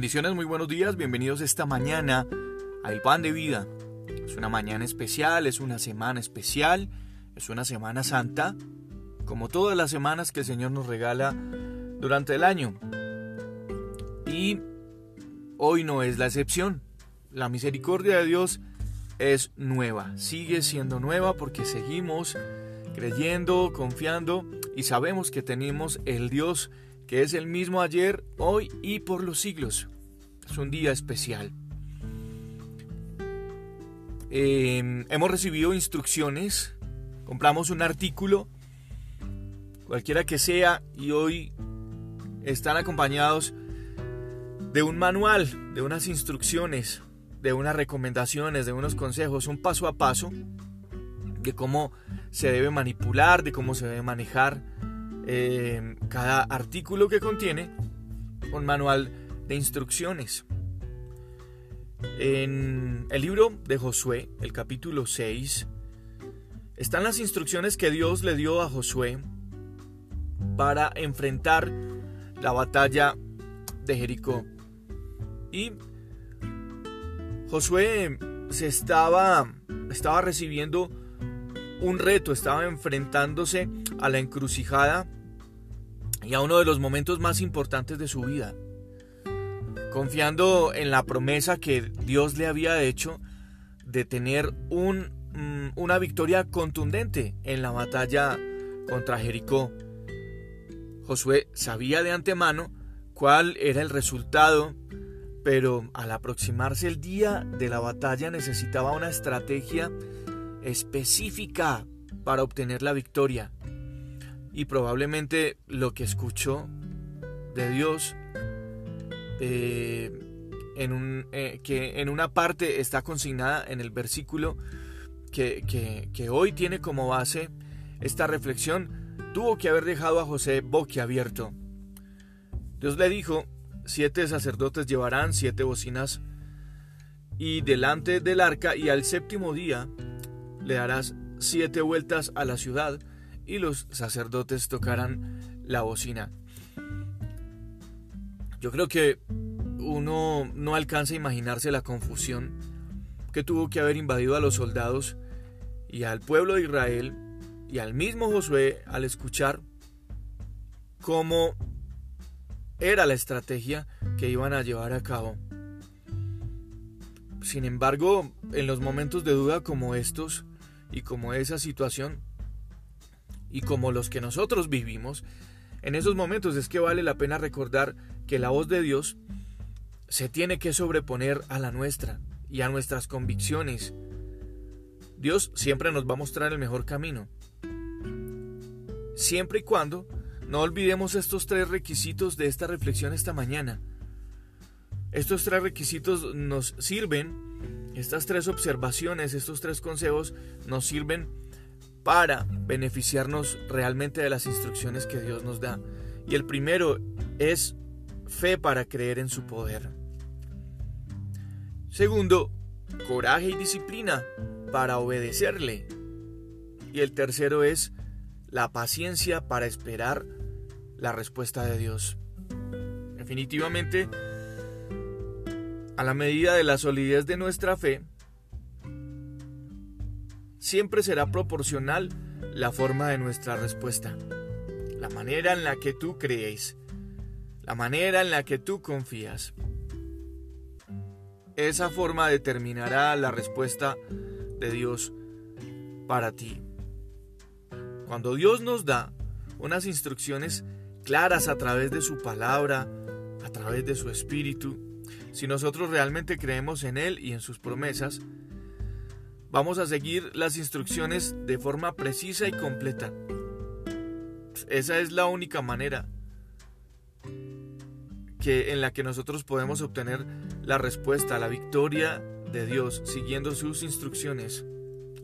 Bendiciones, muy buenos días, bienvenidos esta mañana a El Pan de Vida. Es una mañana especial, es una semana especial, es una semana santa, como todas las semanas que el Señor nos regala durante el año. Y hoy no es la excepción. La misericordia de Dios es nueva, sigue siendo nueva porque seguimos creyendo, confiando y sabemos que tenemos el Dios que es el mismo ayer, hoy y por los siglos. Es un día especial. Em, hemos recibido instrucciones, compramos un artículo, cualquiera que sea, y hoy están acompañados de un manual, de unas instrucciones, de unas recomendaciones, de unos consejos, un paso a paso de cómo se debe manipular, de cómo se debe manejar eh, cada artículo que contiene un manual de instrucciones. En el libro de Josué, el capítulo 6, están las instrucciones que Dios le dio a Josué para enfrentar la batalla de Jericó. Y Josué se estaba, estaba recibiendo un reto, estaba enfrentándose a la encrucijada y a uno de los momentos más importantes de su vida, confiando en la promesa que Dios le había hecho de tener un, mm, una victoria contundente en la batalla contra Jericó. Josué sabía de antemano cuál era el resultado, pero al aproximarse el día de la batalla necesitaba una estrategia específica para obtener la victoria y probablemente lo que escuchó de Dios eh, en eh, que en una parte está consignada en el versículo que, que, hoy tiene como base esta reflexión, tuvo que haber dejado a José boquiabierto. Dios le dijo, siete sacerdotes llevarán siete bocinas y delante del arca y al séptimo día le darás siete vueltas a la ciudad y los sacerdotes tocarán la bocina. Yo creo que uno no alcanza a imaginarse la confusión que tuvo que haber invadido a los soldados y al pueblo de Israel y al mismo Josué al escuchar cómo era la estrategia que iban a llevar a cabo. Sin embargo, en los momentos de duda como estos y como esa situación, y como los que nosotros vivimos, en esos momentos es que vale la pena recordar que la voz de Dios se tiene que sobreponer a la nuestra y a nuestras convicciones. Dios siempre nos va a mostrar el mejor camino. Siempre y cuando no olvidemos estos tres requisitos de esta reflexión esta mañana. Estos tres requisitos nos sirven, estas tres observaciones, estos tres consejos nos sirven para beneficiarnos realmente de las instrucciones que Dios nos da. Y el primero es fe para creer en su poder. Segundo, coraje y disciplina para obedecerle. Y el tercero es la paciencia para esperar la respuesta de Dios. Definitivamente, a la medida de la solidez de nuestra fe, siempre será proporcional la forma de nuestra respuesta, la manera en la que tú crees, la manera en la que tú confías. Esa forma determinará la respuesta de Dios para ti. Cuando Dios nos da unas instrucciones claras a través de su palabra, a través de su espíritu, si nosotros realmente creemos en Él y en sus promesas, Vamos a seguir las instrucciones de forma precisa y completa. Esa es la única manera que, en la que nosotros podemos obtener la respuesta, la victoria de Dios, siguiendo sus instrucciones,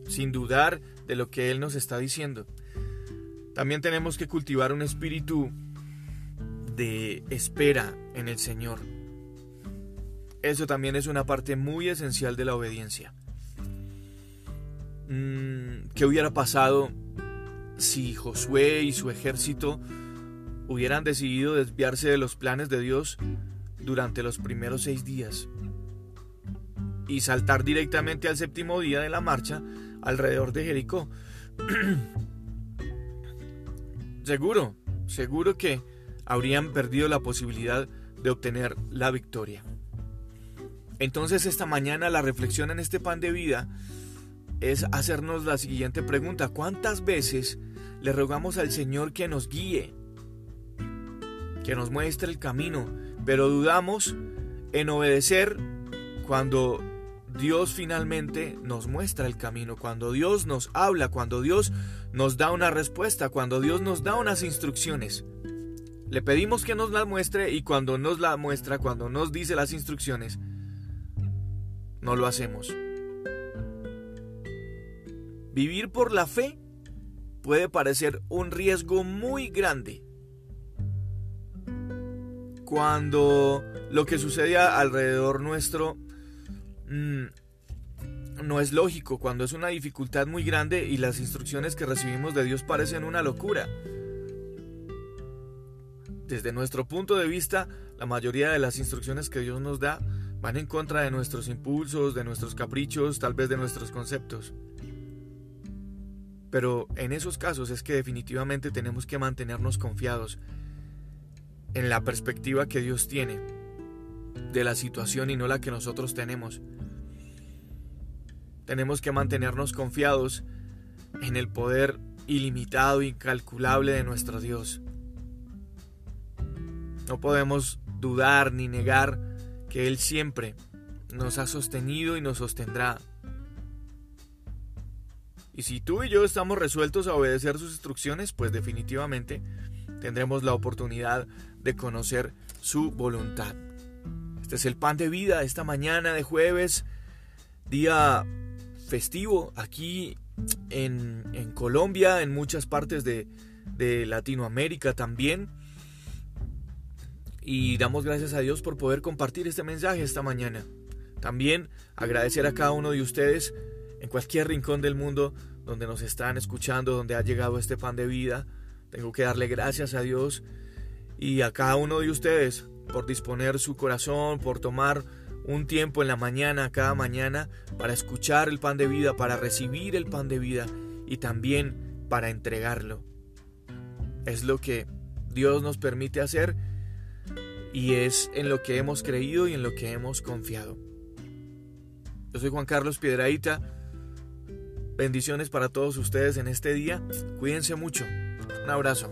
sin dudar de lo que Él nos está diciendo. También tenemos que cultivar un espíritu de espera en el Señor. Eso también es una parte muy esencial de la obediencia. Mm, qué hubiera pasado si Josué y su ejército hubieran decidido desviarse de los planes de Dios durante los primeros seis días y saltar directamente al séptimo día de la marcha alrededor de Jericó. seguro, seguro que habrían perdido la posibilidad de obtener la victoria. Entonces esta mañana la reflexión en este pan de vida es hacernos la siguiente pregunta. ¿Cuántas veces le rogamos al Señor que nos guíe, que nos muestre el camino, pero dudamos en obedecer cuando Dios finalmente nos muestra el camino, cuando Dios nos habla, cuando Dios nos da una respuesta, cuando Dios nos da unas instrucciones? Le pedimos que nos la muestre y cuando nos la muestra, cuando nos dice las instrucciones, no lo hacemos. Vivir por la fe puede parecer un riesgo muy grande. Cuando lo que sucede alrededor nuestro mm, no es lógico, cuando es una dificultad muy grande y las instrucciones que recibimos de Dios parecen una locura. Desde nuestro punto de vista, la mayoría de las instrucciones que Dios nos da van en contra de nuestros impulsos, de nuestros caprichos, tal vez de nuestros conceptos. Pero en esos casos es que definitivamente tenemos que mantenernos confiados en la perspectiva que Dios tiene de la situación y no la que nosotros tenemos. Tenemos que mantenernos confiados en el poder ilimitado, incalculable de nuestro Dios. No podemos dudar ni negar que Él siempre nos ha sostenido y nos sostendrá. Y si tú y yo estamos resueltos a obedecer sus instrucciones, pues definitivamente tendremos la oportunidad de conocer su voluntad. Este es el pan de vida esta mañana de jueves, día festivo aquí en, Colombia, en muchas partes de, de Latinoamérica también y damos gracias a Dios por poder compartir este mensaje esta mañana. También agradecer a cada uno de ustedes en cualquier rincón del mundo donde nos están escuchando, donde ha llegado este pan de vida. Tengo que darle gracias a Dios y a cada uno de ustedes por disponer su corazón, por tomar un tiempo en la mañana, cada mañana, para escuchar el pan de vida, para recibir el pan de vida y también para entregarlo. Es lo que Dios nos permite hacer y es en lo que hemos creído y en lo que hemos confiado. Yo soy Juan Carlos Piedraíta. Bendiciones para todos ustedes en este día. Cuídense mucho. Un abrazo.